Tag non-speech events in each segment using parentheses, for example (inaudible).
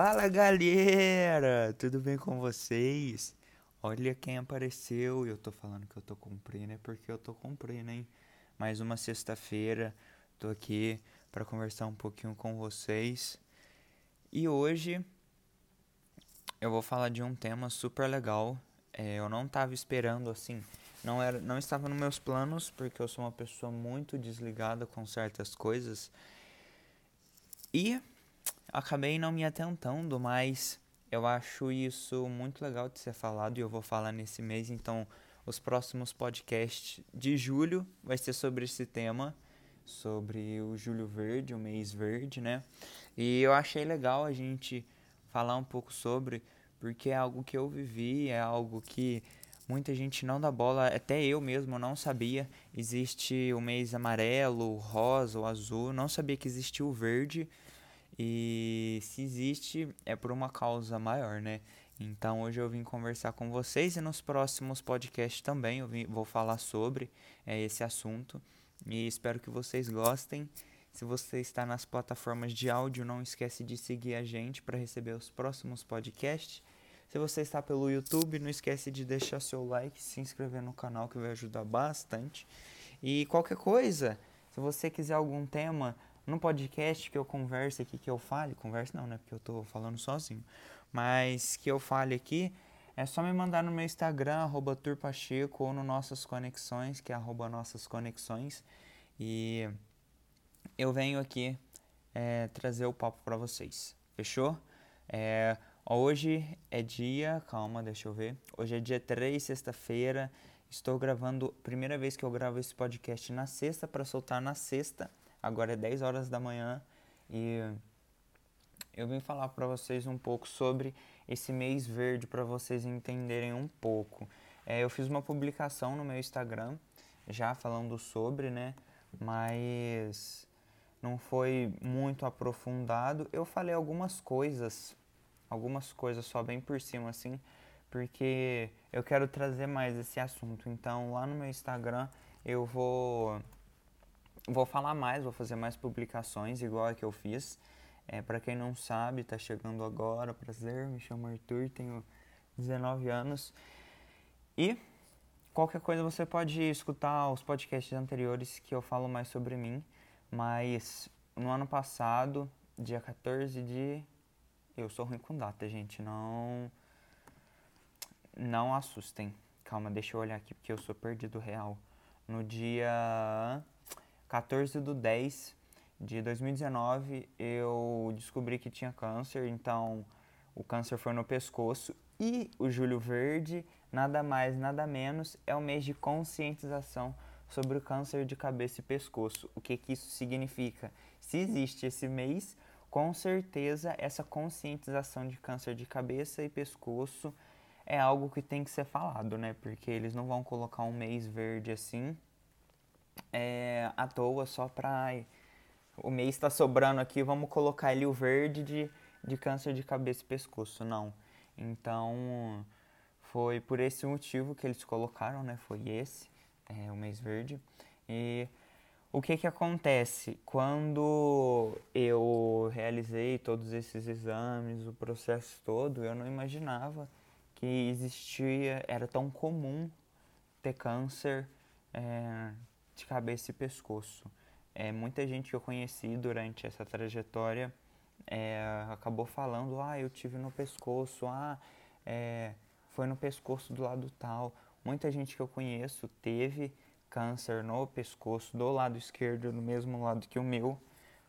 Fala galera, tudo bem com vocês? Olha quem apareceu. Eu tô falando que eu tô cumprindo, é porque eu tô cumprindo, hein? Mais uma sexta-feira, tô aqui para conversar um pouquinho com vocês. E hoje eu vou falar de um tema super legal. É, eu não tava esperando assim, não era, não estava nos meus planos porque eu sou uma pessoa muito desligada com certas coisas. E acabei não me atentando, mas eu acho isso muito legal de ser falado e eu vou falar nesse mês, então os próximos podcasts de julho vai ser sobre esse tema, sobre o Julho Verde, o mês verde, né? E eu achei legal a gente falar um pouco sobre, porque é algo que eu vivi, é algo que muita gente não dá bola, até eu mesmo não sabia. Existe o mês amarelo, rosa, o azul, não sabia que existia o verde. E se existe, é por uma causa maior, né? Então hoje eu vim conversar com vocês e nos próximos podcasts também eu vim, vou falar sobre é, esse assunto. E espero que vocês gostem. Se você está nas plataformas de áudio, não esquece de seguir a gente para receber os próximos podcasts. Se você está pelo YouTube, não esquece de deixar seu like, se inscrever no canal que vai ajudar bastante. E qualquer coisa, se você quiser algum tema no podcast que eu converse aqui, que eu fale, converse não, né? Porque eu tô falando sozinho. Mas que eu fale aqui, é só me mandar no meu Instagram, arroba turpacheco, ou no Nossas Conexões, que é arroba Nossas Conexões. E eu venho aqui é, trazer o papo para vocês. Fechou? É, hoje é dia. Calma, deixa eu ver. Hoje é dia 3, sexta-feira. Estou gravando. Primeira vez que eu gravo esse podcast na sexta para soltar na sexta. Agora é 10 horas da manhã e eu vim falar para vocês um pouco sobre esse mês verde para vocês entenderem um pouco. É, eu fiz uma publicação no meu Instagram já falando sobre, né? Mas não foi muito aprofundado. Eu falei algumas coisas, algumas coisas só bem por cima assim, porque eu quero trazer mais esse assunto. Então lá no meu Instagram eu vou Vou falar mais, vou fazer mais publicações igual a que eu fiz. É, para quem não sabe, tá chegando agora, prazer, me chamo Arthur, tenho 19 anos. E qualquer coisa você pode escutar os podcasts anteriores que eu falo mais sobre mim. Mas no ano passado, dia 14 de. Eu sou ruim com data, gente. Não. Não assustem. Calma, deixa eu olhar aqui porque eu sou perdido real. No dia 14 de 10 de 2019 eu descobri que tinha câncer, então o câncer foi no pescoço e o Julho Verde, nada mais, nada menos, é o mês de conscientização sobre o câncer de cabeça e pescoço. O que, que isso significa? Se existe esse mês, com certeza essa conscientização de câncer de cabeça e pescoço é algo que tem que ser falado, né? Porque eles não vão colocar um mês verde assim é, à toa só pra. O mês está sobrando aqui, vamos colocar ali o verde de, de câncer de cabeça e pescoço. Não. Então, foi por esse motivo que eles colocaram, né? Foi esse, é, o mês verde. E o que que acontece? Quando eu realizei todos esses exames, o processo todo, eu não imaginava que existia, era tão comum ter câncer é, de cabeça e pescoço. É, muita gente que eu conheci durante essa trajetória é, acabou falando, ah, eu tive no pescoço, ah, é, foi no pescoço do lado tal. Muita gente que eu conheço teve câncer no pescoço do lado esquerdo, do mesmo lado que o meu,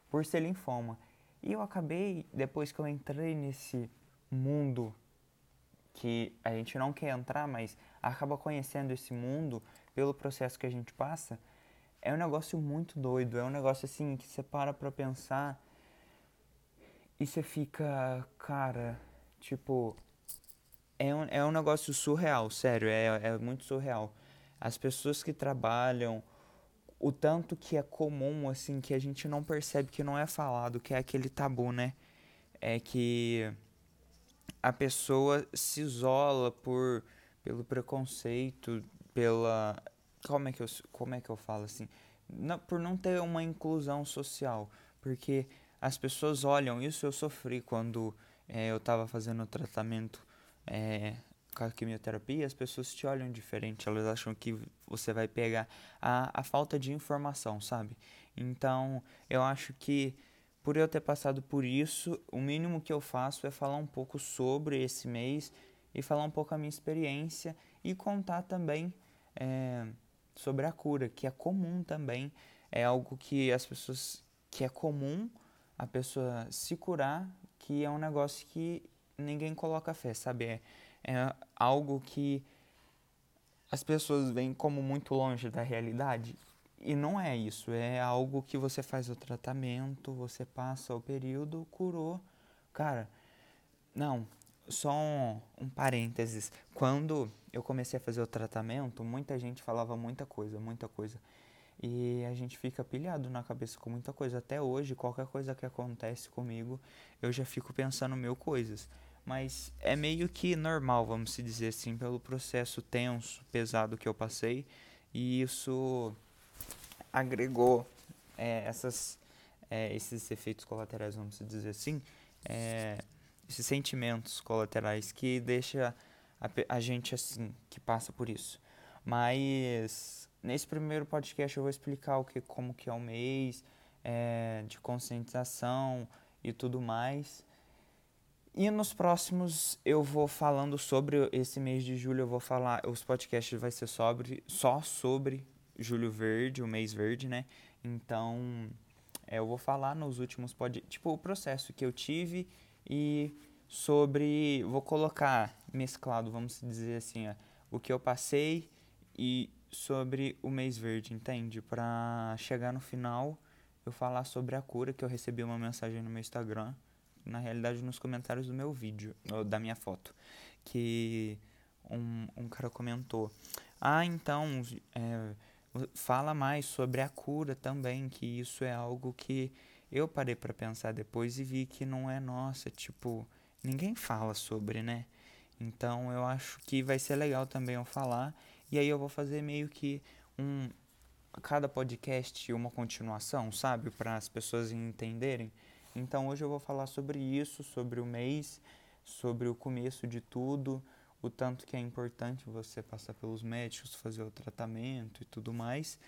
por ser linfoma. E eu acabei, depois que eu entrei nesse mundo que a gente não quer entrar, mas acaba conhecendo esse mundo pelo processo que a gente passa, é um negócio muito doido. É um negócio assim que você para pra pensar e você fica, cara, tipo. É um, é um negócio surreal, sério, é, é muito surreal. As pessoas que trabalham, o tanto que é comum, assim, que a gente não percebe que não é falado, que é aquele tabu, né? É que a pessoa se isola por pelo preconceito, pela como é que eu, como é que eu falo assim? Não, por não ter uma inclusão social, porque as pessoas olham isso eu sofri quando é, eu estava fazendo o tratamento é, com a quimioterapia, as pessoas te olham diferente, elas acham que você vai pegar a, a falta de informação, sabe? Então, eu acho que por eu ter passado por isso, o mínimo que eu faço é falar um pouco sobre esse mês e falar um pouco a minha experiência e contar também é, sobre a cura, que é comum também, é algo que as pessoas que é comum a pessoa se curar, que é um negócio que ninguém coloca fé, sabe? É, é algo que as pessoas veem como muito longe da realidade. E não é isso, é algo que você faz o tratamento, você passa o período, curou. Cara, não, só um, um parênteses. Quando eu comecei a fazer o tratamento, muita gente falava muita coisa, muita coisa. E a gente fica pilhado na cabeça com muita coisa. Até hoje, qualquer coisa que acontece comigo, eu já fico pensando mil coisas. Mas é meio que normal, vamos se dizer assim, pelo processo tenso, pesado que eu passei. E isso agregou é, essas, é, esses efeitos colaterais, vamos dizer assim, é, esses sentimentos colaterais que deixa a, a gente assim, que passa por isso. Mas nesse primeiro podcast eu vou explicar o que, como que é o mês é, de conscientização e tudo mais. E nos próximos eu vou falando sobre esse mês de julho, eu vou falar, os podcasts vai ser sobre só sobre Julho Verde, o mês verde, né? Então, é, eu vou falar nos últimos pod, tipo o processo que eu tive e sobre, vou colocar mesclado, vamos dizer assim, ó, o que eu passei e sobre o mês verde, entende? Para chegar no final eu falar sobre a cura que eu recebi uma mensagem no meu Instagram, na realidade nos comentários do meu vídeo, da minha foto, que um, um cara comentou: Ah, então é, fala mais sobre a cura também, que isso é algo que eu parei para pensar depois e vi que não é nossa, tipo, ninguém fala sobre, né? Então eu acho que vai ser legal também eu falar e aí eu vou fazer meio que um cada podcast uma continuação, sabe, para as pessoas entenderem. Então hoje eu vou falar sobre isso, sobre o mês, sobre o começo de tudo, o tanto que é importante você passar pelos médicos, fazer o tratamento e tudo mais,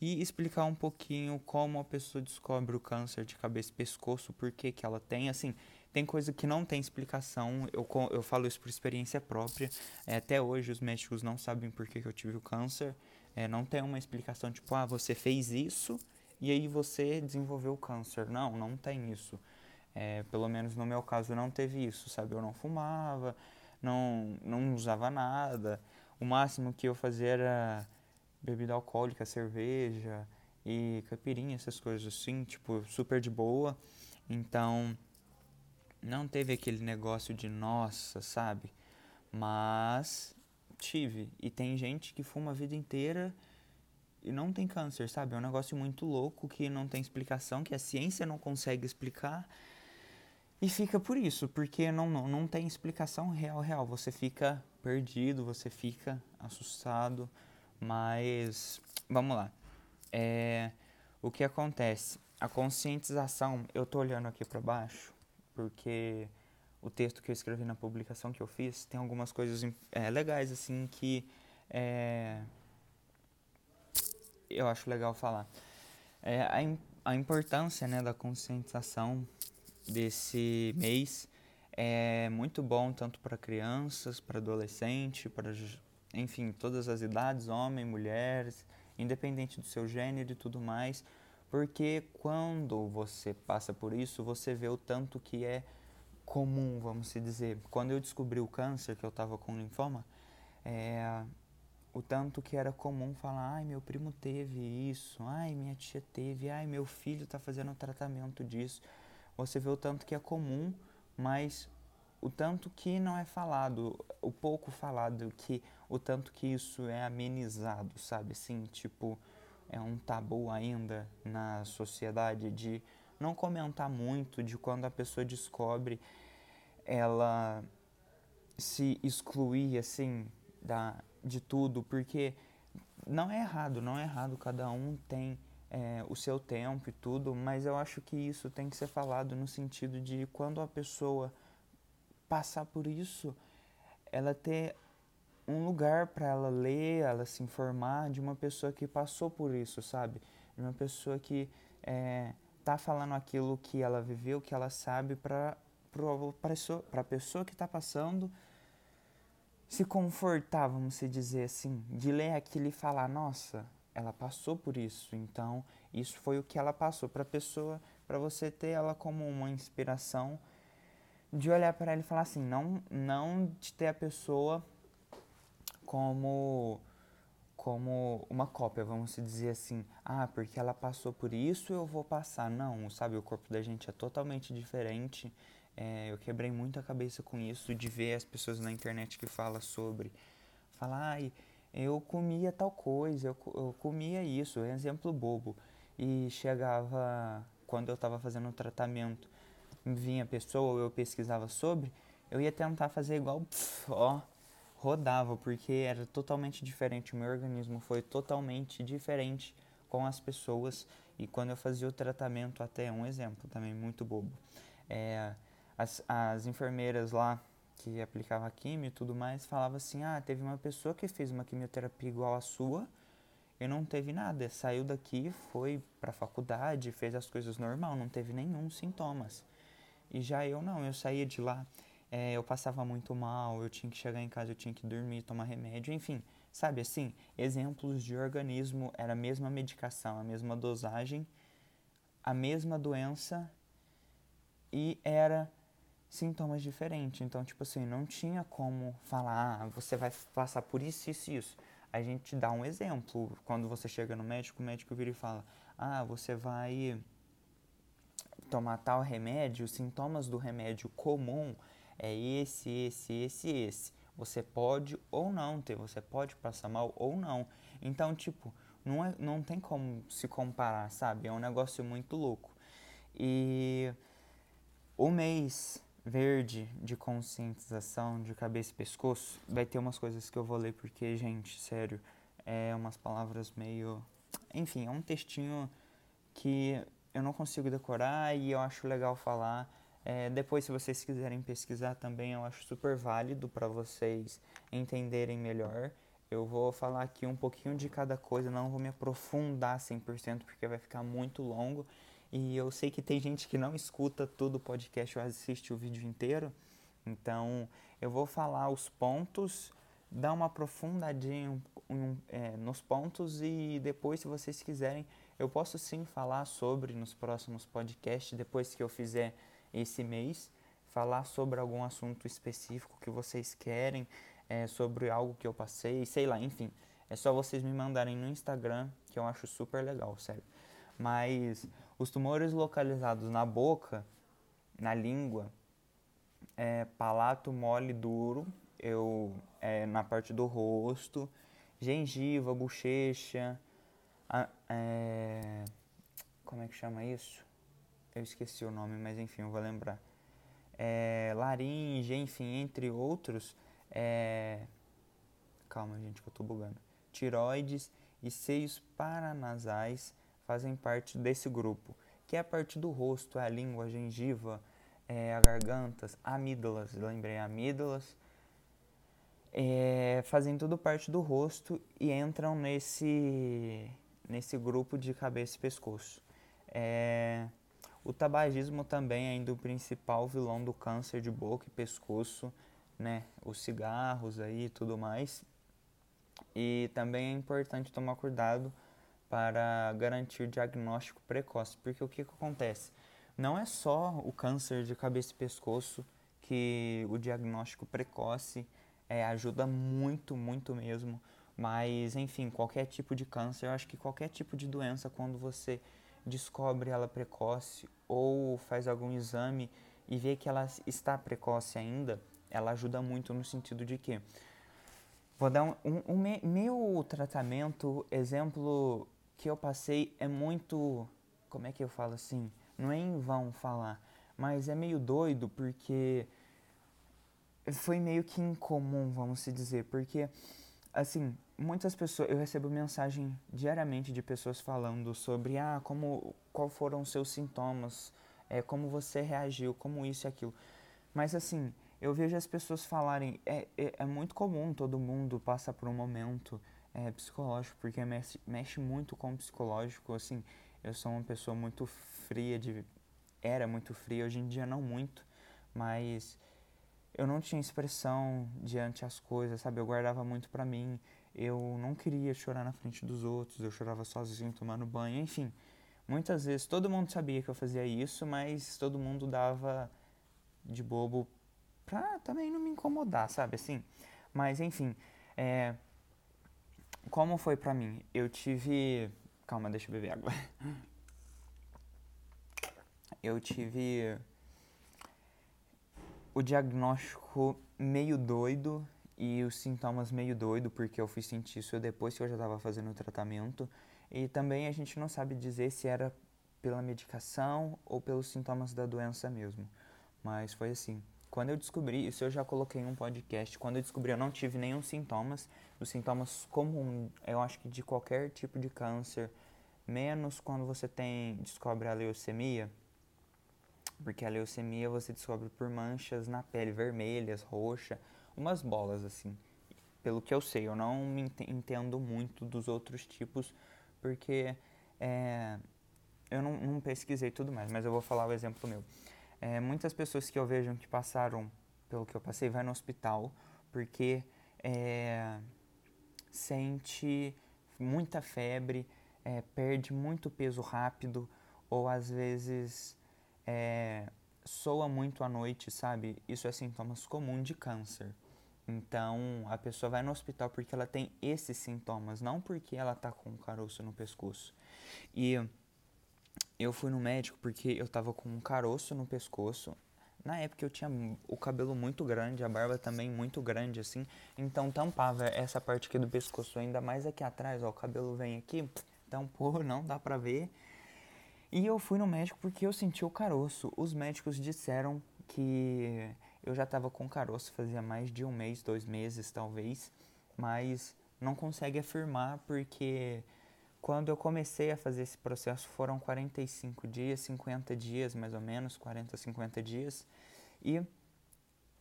e explicar um pouquinho como a pessoa descobre o câncer de cabeça e pescoço, por que, ela tem, assim, tem coisa que não tem explicação, eu, eu falo isso por experiência própria, é, até hoje os médicos não sabem por que, que eu tive o câncer, é, não tem uma explicação tipo, ah, você fez isso e aí você desenvolveu o câncer, não, não tem isso. É, pelo menos no meu caso não teve isso, sabe? Eu não fumava, não, não usava nada. O máximo que eu fazia era bebida alcoólica, cerveja e caipirinha, essas coisas assim, tipo, super de boa. Então, não teve aquele negócio de nossa, sabe? Mas tive. E tem gente que fuma a vida inteira e não tem câncer, sabe? É um negócio muito louco que não tem explicação, que a ciência não consegue explicar. E fica por isso, porque não, não, não tem explicação real, real. Você fica perdido, você fica assustado, mas vamos lá. É, o que acontece? A conscientização, eu tô olhando aqui para baixo, porque o texto que eu escrevi na publicação que eu fiz tem algumas coisas é, legais, assim, que é, eu acho legal falar. É, a, a importância né, da conscientização desse mês é muito bom tanto para crianças, para adolescente, para enfim, todas as idades, homem, mulheres, independente do seu gênero e tudo mais, porque quando você passa por isso, você vê o tanto que é comum, vamos se dizer. Quando eu descobri o câncer, que eu estava com linfoma, é, o tanto que era comum falar, ai, meu primo teve isso, ai, minha tia teve, ai, meu filho está fazendo tratamento disso você vê o tanto que é comum, mas o tanto que não é falado, o pouco falado, que o tanto que isso é amenizado, sabe? Assim, tipo, é um tabu ainda na sociedade de não comentar muito de quando a pessoa descobre ela se excluir assim da de tudo, porque não é errado, não é errado, cada um tem é, o seu tempo e tudo, mas eu acho que isso tem que ser falado no sentido de quando a pessoa passar por isso, ela ter um lugar para ela ler, ela se informar de uma pessoa que passou por isso, sabe? De uma pessoa que é, tá falando aquilo que ela viveu, que ela sabe para a pessoa que está passando se confortar, vamos dizer assim, de ler aquilo e falar, nossa, ela passou por isso, então isso foi o que ela passou para a pessoa, para você ter ela como uma inspiração de olhar para ela e falar assim, não, não de ter a pessoa como como uma cópia, vamos dizer assim. Ah, porque ela passou por isso, eu vou passar. Não, sabe, o corpo da gente é totalmente diferente. É, eu quebrei muito a cabeça com isso, de ver as pessoas na internet que falam sobre. Falar, ai, eu comia tal coisa, eu, eu comia isso, é exemplo bobo. E chegava, quando eu estava fazendo o tratamento, vinha a pessoa, eu pesquisava sobre, eu ia tentar fazer igual, ó, rodava, porque era totalmente diferente. O meu organismo foi totalmente diferente com as pessoas. E quando eu fazia o tratamento, até um exemplo também muito bobo. É, as, as enfermeiras lá que aplicava quimio e tudo mais falava assim: ah, teve uma pessoa que fez uma quimioterapia igual a sua e não teve nada. Saiu daqui, foi para a faculdade, fez as coisas normal, não teve nenhum sintomas. E já eu não, eu saía de lá é, eu passava muito mal, eu tinha que chegar em casa, eu tinha que dormir, tomar remédio, enfim, sabe assim, exemplos de organismo, era a mesma medicação, a mesma dosagem, a mesma doença e era sintomas diferentes. Então, tipo assim, não tinha como falar, ah, você vai passar por isso, isso e isso. A gente dá um exemplo. Quando você chega no médico, o médico vira e fala, ah, você vai tomar tal remédio, os sintomas do remédio comum é esse, esse, esse, esse. Você pode ou não ter, você pode passar mal ou não. Então, tipo, não, é, não tem como se comparar, sabe? É um negócio muito louco. E o mês verde de conscientização de cabeça e pescoço vai ter umas coisas que eu vou ler porque, gente, sério, é umas palavras meio. Enfim, é um textinho que eu não consigo decorar e eu acho legal falar. É, depois, se vocês quiserem pesquisar também, eu acho super válido para vocês entenderem melhor. Eu vou falar aqui um pouquinho de cada coisa, não vou me aprofundar 100% porque vai ficar muito longo. E eu sei que tem gente que não escuta todo o podcast ou assiste o vídeo inteiro. Então, eu vou falar os pontos, dar uma aprofundadinha um, um, é, nos pontos e depois, se vocês quiserem, eu posso sim falar sobre nos próximos podcasts, depois que eu fizer esse mês, falar sobre algum assunto específico que vocês querem, é, sobre algo que eu passei, sei lá, enfim. É só vocês me mandarem no Instagram, que eu acho super legal, sério. Mas os tumores localizados na boca, na língua, é, palato mole duro, eu é, na parte do rosto, gengiva, bochecha, a, é, como é que chama isso? eu esqueci o nome, mas enfim, eu vou lembrar. É, laringe, enfim, entre outros. É, calma, gente, que eu tô bugando. Tiroides e seios paranasais fazem parte desse grupo, que é a parte do rosto, é a língua, a gengiva, é, a garganta, amígdalas, lembrei, amígdalas, é, fazem tudo parte do rosto e entram nesse, nesse grupo de cabeça e pescoço. É, o tabagismo também é ainda o principal vilão do câncer de boca e pescoço, né? Os cigarros aí e tudo mais. E também é importante tomar cuidado para garantir diagnóstico precoce, porque o que, que acontece? Não é só o câncer de cabeça e pescoço que o diagnóstico precoce é, ajuda muito, muito mesmo. Mas, enfim, qualquer tipo de câncer, eu acho que qualquer tipo de doença, quando você descobre ela precoce ou faz algum exame e vê que ela está precoce ainda, ela ajuda muito no sentido de que vou dar um, um, um me, meu tratamento, exemplo que eu passei é muito, como é que eu falo assim, não é em vão falar, mas é meio doido porque foi meio que incomum, vamos se dizer, porque assim, muitas pessoas, eu recebo mensagem diariamente de pessoas falando sobre ah, como qual foram os seus sintomas, é, como você reagiu, como isso e aquilo. Mas assim, eu vejo as pessoas falarem, é, é, é muito comum, todo mundo passa por um momento é, psicológico, porque mexe, mexe muito com o psicológico, assim, eu sou uma pessoa muito fria, de, era muito fria, hoje em dia não muito, mas eu não tinha expressão diante as coisas, sabe, eu guardava muito pra mim, eu não queria chorar na frente dos outros, eu chorava sozinho, tomando banho, enfim, muitas vezes todo mundo sabia que eu fazia isso, mas todo mundo dava de bobo pra também não me incomodar, sabe, assim, mas enfim, é, como foi pra mim? Eu tive. Calma, deixa eu beber água. Eu tive o diagnóstico meio doido e os sintomas meio doido, porque eu fui sentir isso depois que eu já estava fazendo o tratamento. E também a gente não sabe dizer se era pela medicação ou pelos sintomas da doença mesmo. Mas foi assim. Quando eu descobri, isso eu já coloquei em um podcast, quando eu descobri eu não tive nenhum sintomas, os sintomas comuns, eu acho que de qualquer tipo de câncer, menos quando você tem descobre a leucemia, porque a leucemia você descobre por manchas na pele vermelhas, roxa, umas bolas assim. Pelo que eu sei, eu não me entendo muito dos outros tipos, porque é, eu não, não pesquisei tudo mais, mas eu vou falar o exemplo meu. É, muitas pessoas que eu vejo que passaram pelo que eu passei vai no hospital porque é, sente muita febre, é, perde muito peso rápido ou às vezes é, soa muito à noite, sabe? Isso é sintomas comuns de câncer. Então a pessoa vai no hospital porque ela tem esses sintomas, não porque ela tá com um caroço no pescoço. E eu fui no médico porque eu tava com um caroço no pescoço. Na época eu tinha o cabelo muito grande, a barba também muito grande, assim. Então tampava essa parte aqui do pescoço, ainda mais aqui atrás, ó. O cabelo vem aqui, tampou, (laughs) não dá pra ver. E eu fui no médico porque eu senti o caroço. Os médicos disseram que eu já tava com caroço fazia mais de um mês, dois meses talvez. Mas não consegue afirmar porque quando eu comecei a fazer esse processo foram 45 dias, 50 dias mais ou menos, 40, 50 dias. E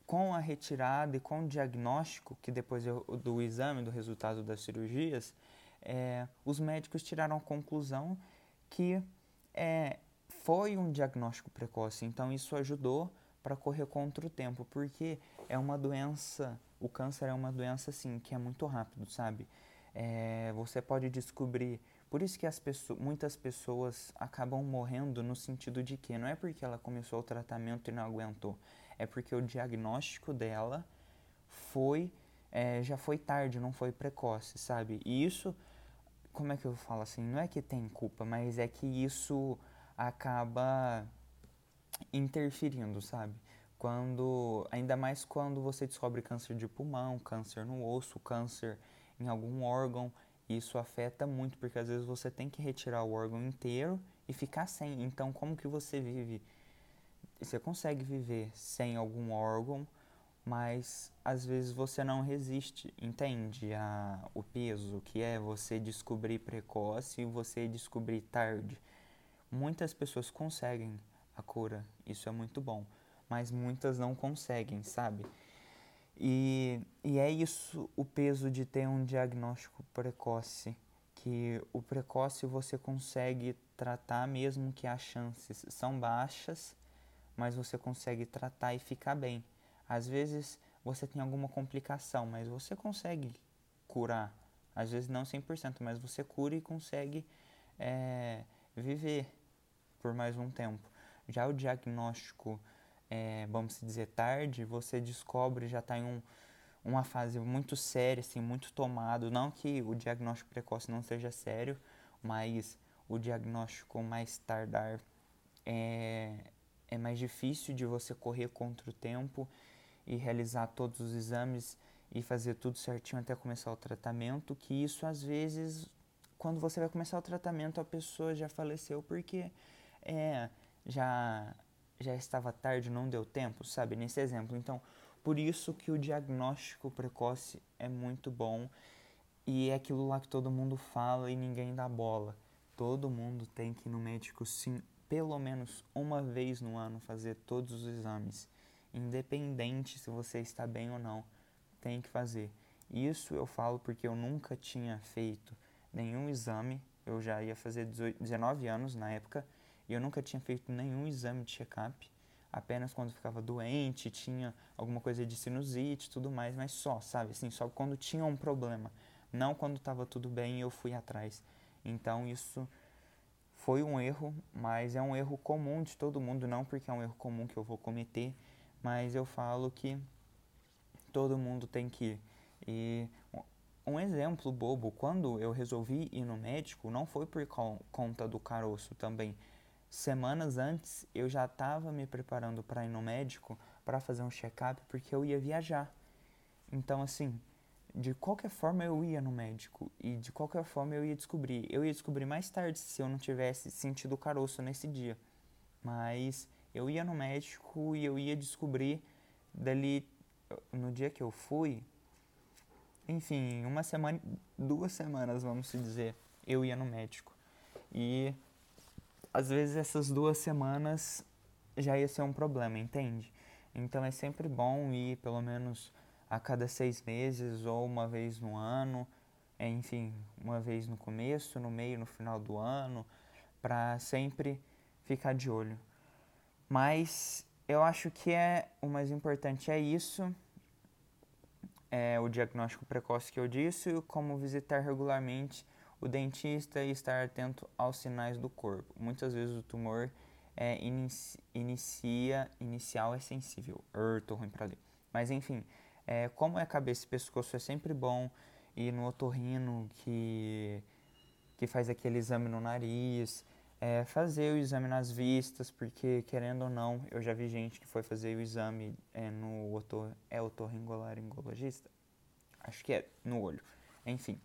com a retirada e com o diagnóstico, que depois eu, do exame, do resultado das cirurgias, é, os médicos tiraram a conclusão que é, foi um diagnóstico precoce. Então isso ajudou para correr contra o tempo, porque é uma doença, o câncer é uma doença assim que é muito rápido, sabe? É, você pode descobrir. Por isso que as pessoas, muitas pessoas acabam morrendo no sentido de que não é porque ela começou o tratamento e não aguentou, é porque o diagnóstico dela foi é, já foi tarde, não foi precoce, sabe? E isso, como é que eu falo assim? Não é que tem culpa, mas é que isso acaba interferindo, sabe? Quando, ainda mais quando você descobre câncer de pulmão, câncer no osso, câncer em algum órgão, isso afeta muito, porque às vezes você tem que retirar o órgão inteiro e ficar sem. Então, como que você vive? Você consegue viver sem algum órgão, mas às vezes você não resiste, entende? A, o peso que é você descobrir precoce e você descobrir tarde. Muitas pessoas conseguem a cura, isso é muito bom, mas muitas não conseguem, sabe? E, e é isso o peso de ter um diagnóstico precoce, que o precoce você consegue tratar mesmo que as chances são baixas, mas você consegue tratar e ficar bem. Às vezes você tem alguma complicação, mas você consegue curar. Às vezes não 100%, mas você cura e consegue é, viver por mais um tempo. Já o diagnóstico é, vamos dizer, tarde, você descobre, já está em um, uma fase muito séria, assim, muito tomado. Não que o diagnóstico precoce não seja sério, mas o diagnóstico mais tardar é, é mais difícil de você correr contra o tempo e realizar todos os exames e fazer tudo certinho até começar o tratamento, que isso às vezes, quando você vai começar o tratamento, a pessoa já faleceu porque é, já já estava tarde, não deu tempo, sabe? Nesse exemplo. Então, por isso que o diagnóstico precoce é muito bom e é aquilo lá que todo mundo fala e ninguém dá bola. Todo mundo tem que ir no médico sim, pelo menos uma vez no ano fazer todos os exames. independente se você está bem ou não, tem que fazer. Isso eu falo porque eu nunca tinha feito nenhum exame, eu já ia fazer 18, 19 anos na época, e eu nunca tinha feito nenhum exame de check-up, apenas quando ficava doente, tinha alguma coisa de sinusite e tudo mais, mas só, sabe, assim, só quando tinha um problema, não quando estava tudo bem eu fui atrás. Então isso foi um erro, mas é um erro comum de todo mundo, não porque é um erro comum que eu vou cometer, mas eu falo que todo mundo tem que ir. E um exemplo bobo, quando eu resolvi ir no médico, não foi por conta do caroço também. Semanas antes eu já estava me preparando para ir no médico para fazer um check-up porque eu ia viajar. Então, assim, de qualquer forma eu ia no médico e de qualquer forma eu ia descobrir. Eu ia descobrir mais tarde se eu não tivesse sentido o caroço nesse dia. Mas eu ia no médico e eu ia descobrir dali no dia que eu fui, enfim, uma semana, duas semanas, vamos dizer, eu ia no médico. E às vezes essas duas semanas já ia ser um problema, entende? Então é sempre bom ir pelo menos a cada seis meses ou uma vez no ano, é, enfim, uma vez no começo, no meio, no final do ano, para sempre ficar de olho. Mas eu acho que é o mais importante é isso é, o diagnóstico precoce que eu disse, como visitar regularmente o dentista e estar atento aos sinais do corpo. Muitas vezes o tumor é, inicia, inicia inicial é sensível. Er, tô ruim para ler. Mas enfim, é, como é cabeça e pescoço é sempre bom ir no otorrino que, que faz aquele exame no nariz, é, fazer o exame nas vistas, porque querendo ou não, eu já vi gente que foi fazer o exame é, no otor, é otorringolaringologista? Acho que é, no olho. Enfim,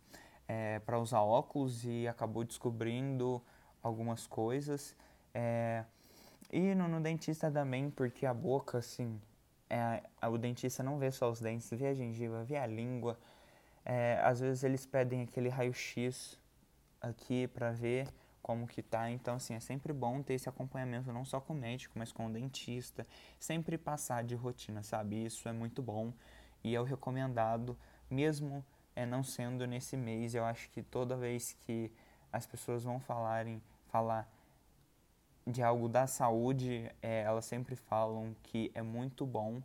é, para usar óculos e acabou descobrindo algumas coisas. É, e no, no, dentista também, porque a boca, assim, é, o dentista não vê só os dentes, vê a gengiva, vê a língua. É, às vezes eles pedem aquele raio-x aqui para ver como que tá. Então, assim, é sempre bom ter esse acompanhamento não só com o médico, mas com o dentista. Sempre passar de rotina, sabe? Isso é muito bom e é o recomendado, mesmo é, não sendo nesse mês. Eu acho que toda vez que as pessoas vão falarem, falar de algo da saúde, é, elas sempre falam que é muito bom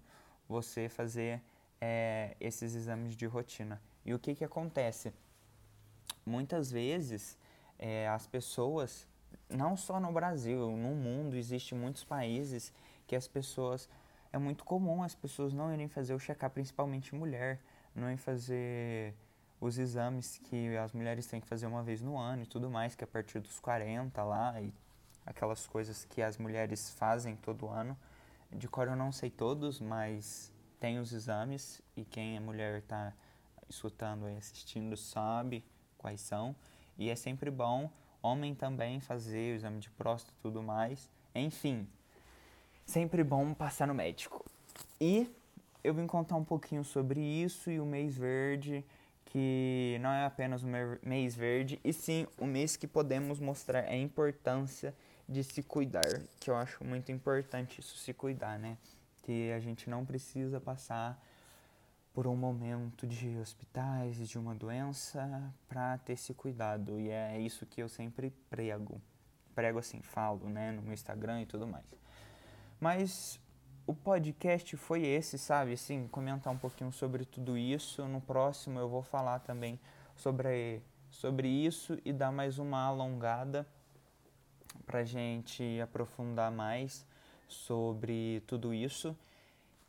você fazer é, esses exames de rotina. E o que, que acontece? Muitas vezes é, as pessoas, não só no Brasil, no mundo, existem muitos países que as pessoas, é muito comum as pessoas não irem fazer o check-up, principalmente mulher, não irem fazer os exames que as mulheres têm que fazer uma vez no ano e tudo mais, que é a partir dos 40 lá, e aquelas coisas que as mulheres fazem todo ano. De cor eu não sei todos, mas tem os exames e quem é mulher está escutando e assistindo sabe quais são. E é sempre bom homem também fazer o exame de próstata e tudo mais. Enfim, sempre bom passar no médico. E eu vim contar um pouquinho sobre isso e o mês verde, que não é apenas o mês verde, e sim o mês que podemos mostrar a importância de se cuidar, que eu acho muito importante isso se cuidar, né? Que a gente não precisa passar por um momento de hospitais, de uma doença, para ter esse cuidado. E é isso que eu sempre prego. Prego assim, falo, né, no meu Instagram e tudo mais. Mas o podcast foi esse, sabe? Assim, comentar um pouquinho sobre tudo isso. No próximo eu vou falar também sobre, sobre isso e dar mais uma alongada pra gente aprofundar mais sobre tudo isso.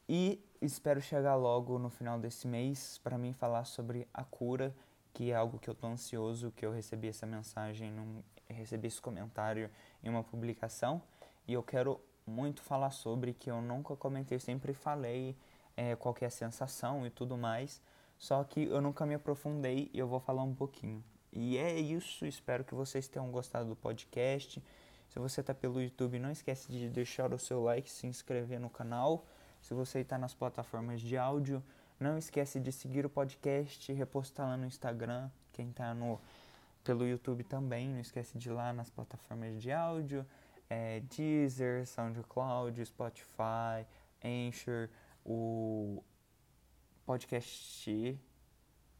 E espero chegar logo no final desse mês para mim falar sobre a cura, que é algo que eu tô ansioso, que eu recebi essa mensagem, num, recebi esse comentário em uma publicação e eu quero muito falar sobre que eu nunca comentei, sempre falei é, qual é a sensação e tudo mais, só que eu nunca me aprofundei e eu vou falar um pouquinho. E é isso, espero que vocês tenham gostado do podcast. Se você está pelo YouTube, não esquece de deixar o seu like, se inscrever no canal. Se você está nas plataformas de áudio, não esquece de seguir o podcast, repostar lá no Instagram. Quem está no pelo YouTube também, não esquece de ir lá nas plataformas de áudio, é, Deezer, SoundCloud, Spotify, Anchor, o podcast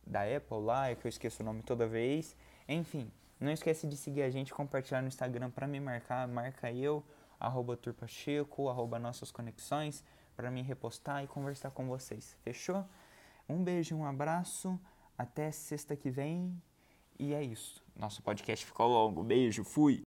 da Apple lá, é que eu esqueço o nome toda vez. Enfim, não esquece de seguir a gente, compartilhar no Instagram para me marcar, marca eu, arroba turpacheco, arroba nossas conexões, para me repostar e conversar com vocês. Fechou? Um beijo, um abraço, até sexta que vem. E é isso. Nosso podcast ficou longo. Beijo, fui!